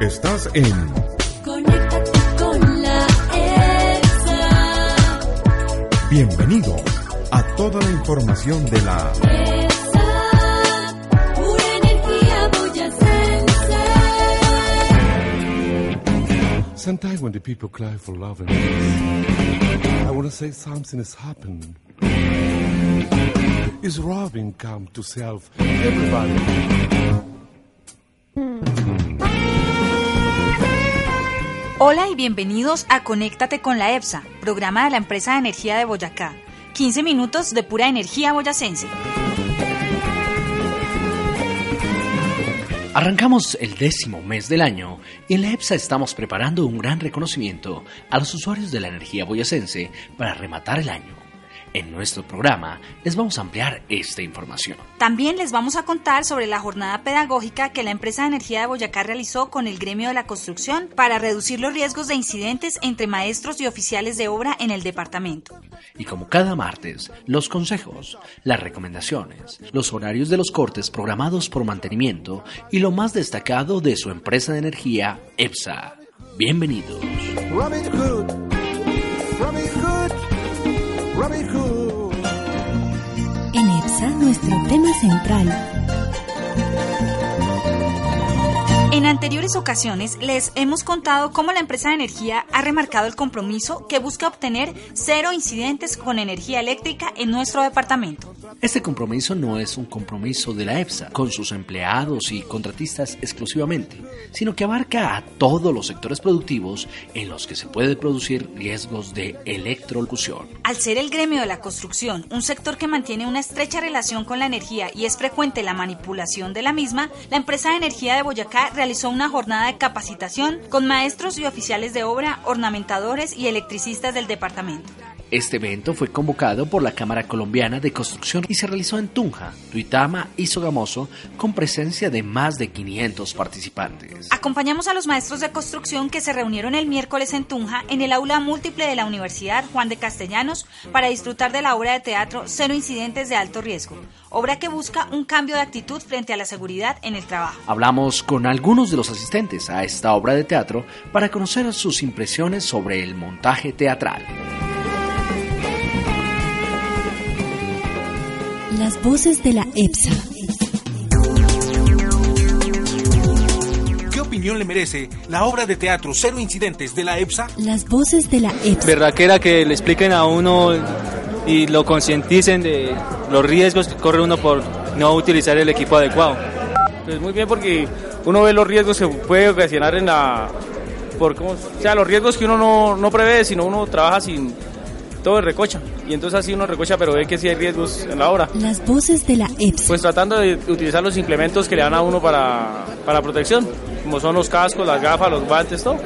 Estás en Conéctate con la EXA. Bienvenido a toda la información de la EXA, pura energía boyacense. Sometimes when the people cry for love and peace, I want to say something has happened. Is Robin come to self everybody? Hola y bienvenidos a Conéctate con la EPSA, programa de la empresa de energía de Boyacá. 15 minutos de pura energía boyacense. Arrancamos el décimo mes del año y en la EPSA estamos preparando un gran reconocimiento a los usuarios de la energía boyacense para rematar el año. En nuestro programa les vamos a ampliar esta información. También les vamos a contar sobre la jornada pedagógica que la empresa de energía de Boyacá realizó con el gremio de la construcción para reducir los riesgos de incidentes entre maestros y oficiales de obra en el departamento. Y como cada martes, los consejos, las recomendaciones, los horarios de los cortes programados por mantenimiento y lo más destacado de su empresa de energía, EPSA. Bienvenidos. Robin Hood, Robin Hood, Robin Hood. En EPSA, nuestro tema central. En anteriores ocasiones les hemos contado cómo la empresa de energía ha remarcado el compromiso que busca obtener cero incidentes con energía eléctrica en nuestro departamento. Este compromiso no es un compromiso de la EPSA con sus empleados y contratistas exclusivamente, sino que abarca a todos los sectores productivos en los que se puede producir riesgos de electrolocución. Al ser el gremio de la construcción un sector que mantiene una estrecha relación con la energía y es frecuente la manipulación de la misma, la empresa de energía de Boyacá realizó una jornada de capacitación con maestros y oficiales de obra, ornamentadores y electricistas del departamento. Este evento fue convocado por la Cámara Colombiana de Construcción y se realizó en Tunja, Tuitama y Sogamoso con presencia de más de 500 participantes. Acompañamos a los maestros de construcción que se reunieron el miércoles en Tunja en el aula múltiple de la Universidad Juan de Castellanos para disfrutar de la obra de teatro Cero Incidentes de Alto Riesgo, obra que busca un cambio de actitud frente a la seguridad en el trabajo. Hablamos con algunos de los asistentes a esta obra de teatro para conocer sus impresiones sobre el montaje teatral. Las voces de la EPSA. ¿Qué opinión le merece la obra de teatro Cero Incidentes de la EPSA? Las voces de la EPSA. verdadera que le expliquen a uno y lo concienticen de los riesgos que corre uno por no utilizar el equipo adecuado. Pues muy bien porque uno ve los riesgos que puede ocasionar en la... Por, ¿cómo? O sea, los riesgos que uno no, no prevé, sino uno trabaja sin todo recocha. Y entonces así uno recocha, pero ve que sí hay riesgos en la obra. Las voces de la EPSA. Pues tratando de utilizar los implementos que le dan a uno para, para protección, como son los cascos, las gafas, los guantes, todo.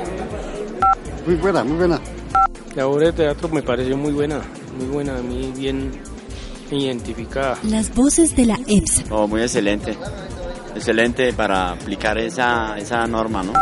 Muy buena, muy buena. La obra de teatro me pareció muy buena, muy buena, a mí bien identificada. Las voces de la EPSA. Oh, muy excelente. Excelente para aplicar esa, esa norma, ¿no?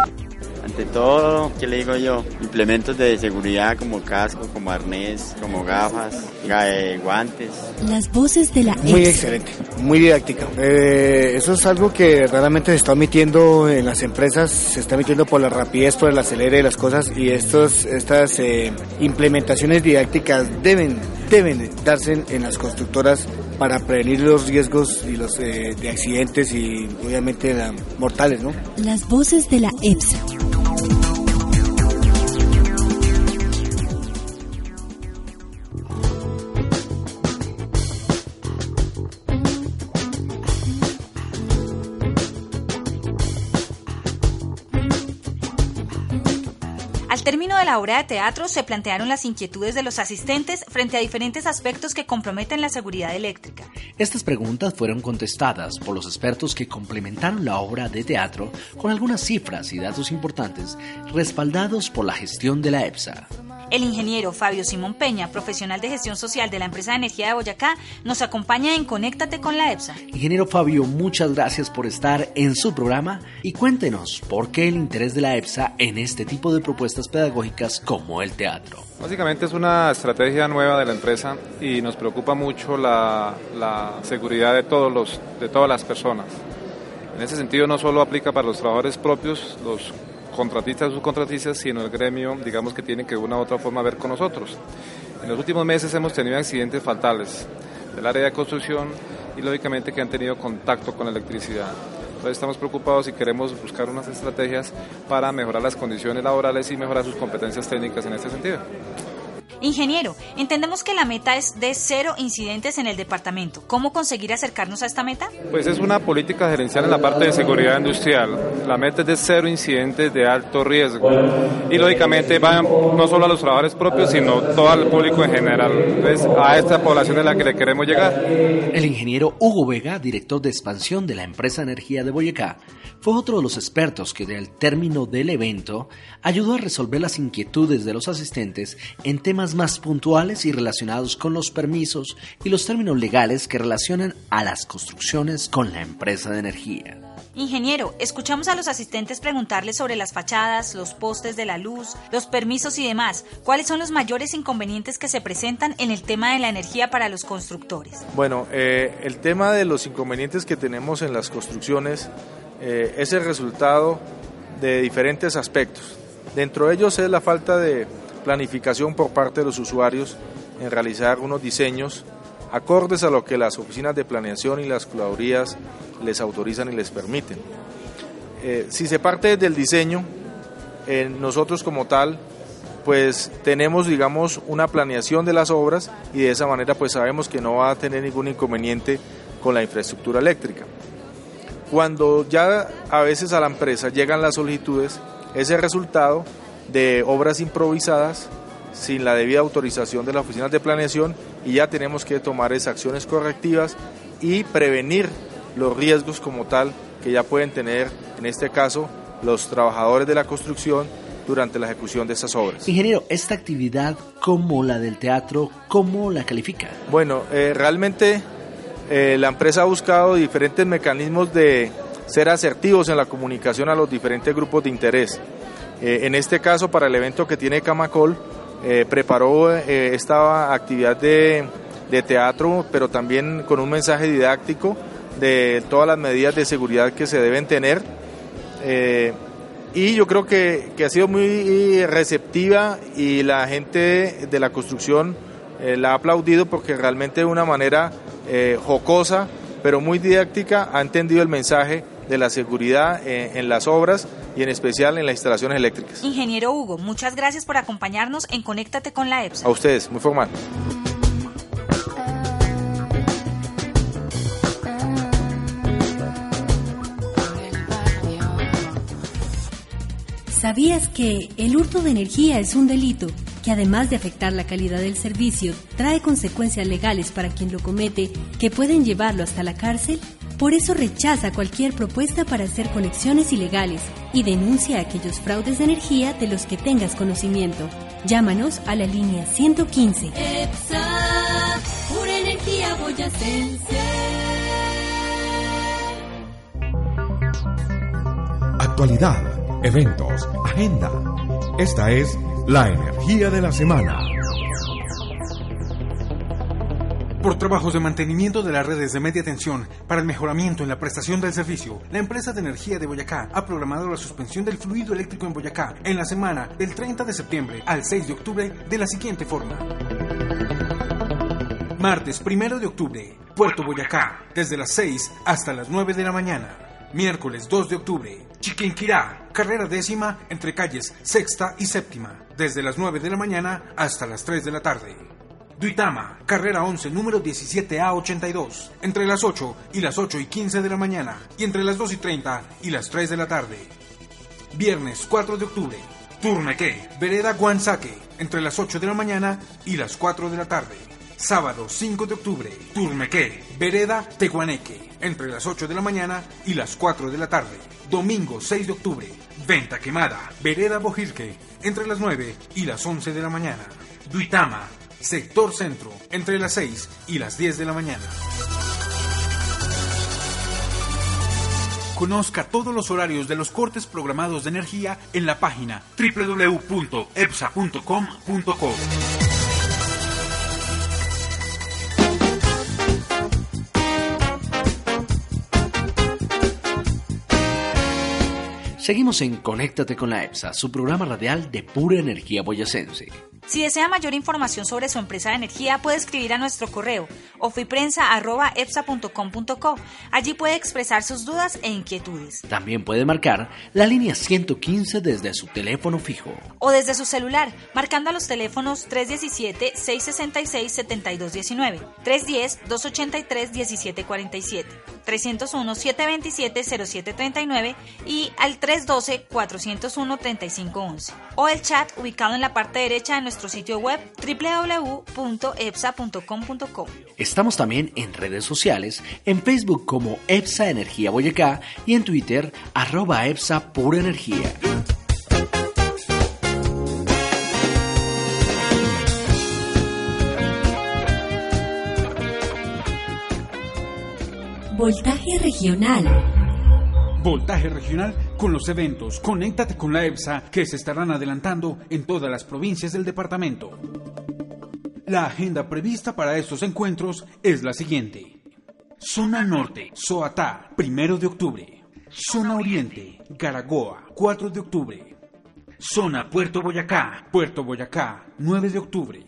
Ante todo, ¿qué le digo yo? Implementos de seguridad como casco, como arnés, como gafas, ga- eh, guantes. Las voces de la EPSA. Muy excelente, muy didáctica. Eh, eso es algo que realmente se está omitiendo en las empresas, se está omitiendo por la rapidez, por el acelere de las cosas y estos, estas eh, implementaciones didácticas deben, deben darse en, en las constructoras para prevenir los riesgos y los eh, de accidentes y obviamente la- mortales, ¿no? Las voces de la EPSA. La obra de teatro se plantearon las inquietudes de los asistentes frente a diferentes aspectos que comprometen la seguridad eléctrica. Estas preguntas fueron contestadas por los expertos que complementaron la obra de teatro con algunas cifras y datos importantes respaldados por la gestión de la EPSA. El ingeniero Fabio Simón Peña, profesional de gestión social de la empresa de energía de Boyacá, nos acompaña en Conéctate con la EPSA. Ingeniero Fabio, muchas gracias por estar en su programa y cuéntenos por qué el interés de la EPSA en este tipo de propuestas pedagógicas como el teatro. Básicamente es una estrategia nueva de la empresa y nos preocupa mucho la, la seguridad de, todos los, de todas las personas. En ese sentido no solo aplica para los trabajadores propios, los contratistas y subcontratistas, sino el gremio, digamos que tienen que de una u otra forma ver con nosotros. En los últimos meses hemos tenido accidentes fatales del área de construcción y lógicamente que han tenido contacto con la electricidad. Entonces estamos preocupados y queremos buscar unas estrategias para mejorar las condiciones laborales y mejorar sus competencias técnicas en este sentido. Ingeniero, entendemos que la meta es de cero incidentes en el departamento. ¿Cómo conseguir acercarnos a esta meta? Pues es una política gerencial en la parte de seguridad industrial. La meta es de cero incidentes de alto riesgo. Y lógicamente van no solo a los trabajadores propios, sino todo el público en general. Es a esta población es la que le queremos llegar. El ingeniero Hugo Vega, director de expansión de la empresa Energía de Boyacá, fue otro de los expertos que del término del evento ayudó a resolver las inquietudes de los asistentes en temas más puntuales y relacionados con los permisos y los términos legales que relacionan a las construcciones con la empresa de energía. Ingeniero, escuchamos a los asistentes preguntarles sobre las fachadas, los postes de la luz, los permisos y demás. ¿Cuáles son los mayores inconvenientes que se presentan en el tema de la energía para los constructores? Bueno, eh, el tema de los inconvenientes que tenemos en las construcciones eh, es el resultado de diferentes aspectos. Dentro de ellos es la falta de planificación por parte de los usuarios en realizar unos diseños acordes a lo que las oficinas de planeación y las curadurías les autorizan y les permiten. Eh, si se parte del diseño, eh, nosotros como tal, pues tenemos, digamos, una planeación de las obras y de esa manera pues sabemos que no va a tener ningún inconveniente con la infraestructura eléctrica. Cuando ya a veces a la empresa llegan las solicitudes, es el resultado de obras improvisadas sin la debida autorización de las oficinas de planeación y ya tenemos que tomar esas acciones correctivas y prevenir los riesgos como tal que ya pueden tener, en este caso, los trabajadores de la construcción durante la ejecución de estas obras. Ingeniero, esta actividad como la del teatro, ¿cómo la califica? Bueno, eh, realmente eh, la empresa ha buscado diferentes mecanismos de ser asertivos en la comunicación a los diferentes grupos de interés. Eh, en este caso, para el evento que tiene Camacol, eh, preparó esta actividad de, teatro, pero también con un mensaje didáctico de todas las medidas de seguridad que se deben tener. y yo creo que, que, ha sido muy receptiva y la gente de la construcción la ha aplaudido porque realmente de una manera eh, jocosa, pero muy didáctica, ha entendido el mensaje de la seguridad eh, en las obras y en especial en las instalaciones eléctricas. Ingeniero Hugo, muchas gracias por acompañarnos en Conéctate con la EPSA. A ustedes, muy formal. ¿Sabías que el hurto de energía es un delito que además de afectar la calidad del servicio, trae consecuencias legales para quien lo comete que pueden llevarlo hasta la cárcel? Por eso rechaza cualquier propuesta para hacer conexiones ilegales y denuncia aquellos fraudes de energía de los que tengas conocimiento. Llámanos a la línea 115. EPSA, pura energía boyacense. Actualidad, eventos, agenda. Esta es la energía de la semana. Por trabajos de mantenimiento de las redes de media tensión para el mejoramiento en la prestación del servicio, la empresa de energía de Boyacá ha programado la suspensión del fluido eléctrico en Boyacá en la semana del 30 de septiembre al 6 de octubre de la siguiente forma. Martes 1 de octubre, Puerto Boyacá, desde las 6 hasta las 9 de la mañana. Miércoles 2 de octubre, Chiquinquirá, carrera décima entre calles sexta y séptima, desde las 9 de la mañana hasta las 3 de la tarde. Duitama, carrera 11, número 17A82, entre las 8 y las 8 y 15 de la mañana y entre las 2 y 30 y las 3 de la tarde. Viernes 4 de octubre, Turmeque, vereda Guanzaque, entre las 8 de la mañana y las 4 de la tarde. Sábado 5 de octubre, Turmequé, Vereda, Teguaneque, entre las 8 de la mañana y las 4 de la tarde. Domingo 6 de octubre, Venta Quemada, Vereda Bojirque, entre las 9 y las 11 de la mañana. Duitama, Sector Centro, entre las 6 y las 10 de la mañana. Conozca todos los horarios de los cortes programados de energía en la página www.epsa.com.co. Seguimos en Conéctate con la EPSA, su programa radial de pura energía boyacense. Si desea mayor información sobre su empresa de energía, puede escribir a nuestro correo ofiprensa.epsa.com.co. Allí puede expresar sus dudas e inquietudes. También puede marcar la línea 115 desde su teléfono fijo. O desde su celular, marcando a los teléfonos 317-666-7219, 310-283-1747, 301-727-0739 y al 312-401-3511. O el chat ubicado en la parte derecha de nuestro sitio web www.epsa.com.co. Estamos también en redes sociales, en Facebook como EPSA Energía Boyacá y en Twitter arroba EPSA Pura Energía. Voltaje regional. Voltaje regional con los eventos. Conéctate con la EPSA que se estarán adelantando en todas las provincias del departamento. La agenda prevista para estos encuentros es la siguiente. Zona Norte, Soatá, primero de octubre. Zona Oriente, Garagoa, 4 de octubre. Zona Puerto Boyacá, Puerto Boyacá, 9 de octubre.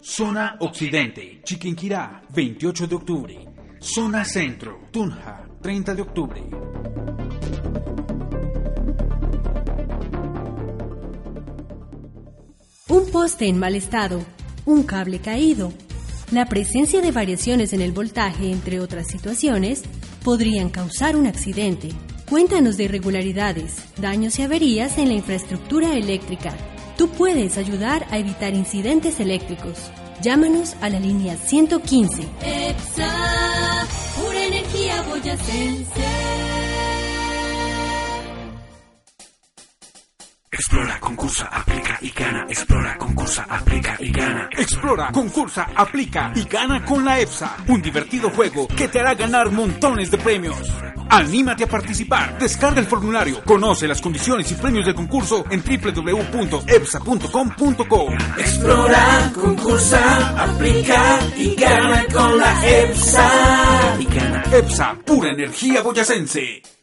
Zona Occidente, Chiquinquirá, 28 de octubre. Zona Centro, Tunja, 30 de octubre. Un poste en mal estado, un cable caído, la presencia de variaciones en el voltaje, entre otras situaciones, podrían causar un accidente. Cuéntanos de irregularidades, daños y averías en la infraestructura eléctrica. Tú puedes ayudar a evitar incidentes eléctricos. Llámanos a la línea 115. EPSA, pura energía boyacense. Explora, concursa, aplica y gana. Explora, concursa, aplica y gana. Explora, concursa, aplica y gana con la EPSA. Un divertido juego que te hará ganar montones de premios. Anímate a participar. Descarga el formulario. Conoce las condiciones y premios del concurso en www.epsa.com.co. Explora, concursa, aplica y gana con la EPSA. Y gana. EPSA, pura energía boyacense.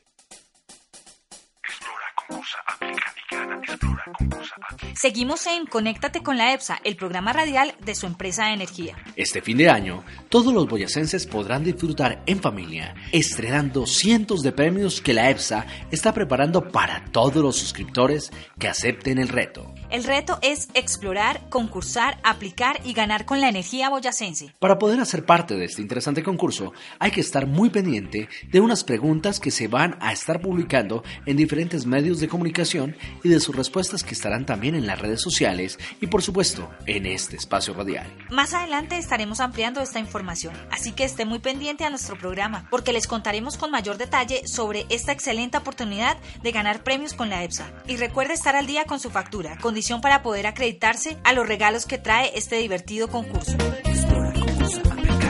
Seguimos en Conéctate con la EPSA, el programa radial de su empresa de energía. Este fin de año, todos los boyacenses podrán disfrutar en familia, estrenando cientos de premios que la EPSA está preparando para todos los suscriptores que acepten el reto. El reto es explorar, concursar, aplicar y ganar con la energía boyacense. Para poder hacer parte de este interesante concurso, hay que estar muy pendiente de unas preguntas que se van a estar publicando en diferentes medios de comunicación y de sus respuestas que estarán también en las redes sociales y por supuesto en este espacio radial. Más adelante estaremos ampliando esta información, así que esté muy pendiente a nuestro programa, porque les contaremos con mayor detalle sobre esta excelente oportunidad de ganar premios con la EPSA. Y recuerde estar al día con su factura, condición para poder acreditarse a los regalos que trae este divertido concurso.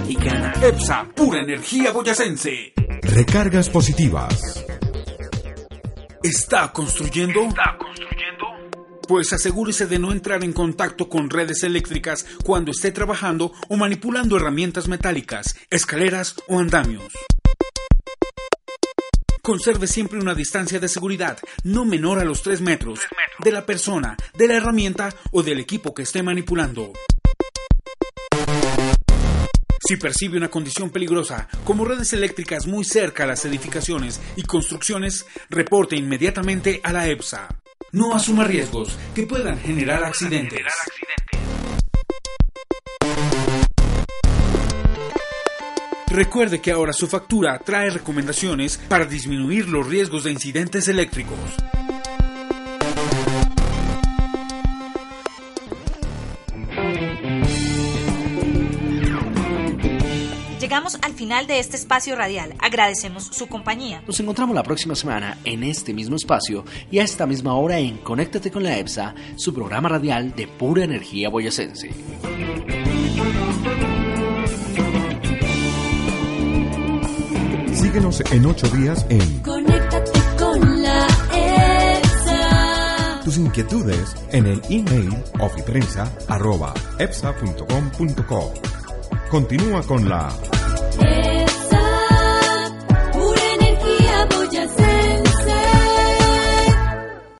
Y gana. EPSA, pura energía boyacense. Recargas positivas. ¿Está construyendo? ¿Está construyendo? Pues asegúrese de no entrar en contacto con redes eléctricas cuando esté trabajando o manipulando herramientas metálicas, escaleras o andamios. Conserve siempre una distancia de seguridad no menor a los 3 metros de la persona, de la herramienta o del equipo que esté manipulando. Si percibe una condición peligrosa, como redes eléctricas muy cerca a las edificaciones y construcciones, reporte inmediatamente a la EPSA. No asuma riesgos que puedan generar accidentes. Recuerde que ahora su factura trae recomendaciones para disminuir los riesgos de incidentes eléctricos. Llegamos al final de este espacio radial. Agradecemos su compañía. Nos encontramos la próxima semana en este mismo espacio y a esta misma hora en Conéctate con la EPSA, su programa radial de pura energía boyacense. Síguenos en ocho días en Conéctate con la EPSA. tus inquietudes en el email ofiprensa.epsa.com.co. Continúa con la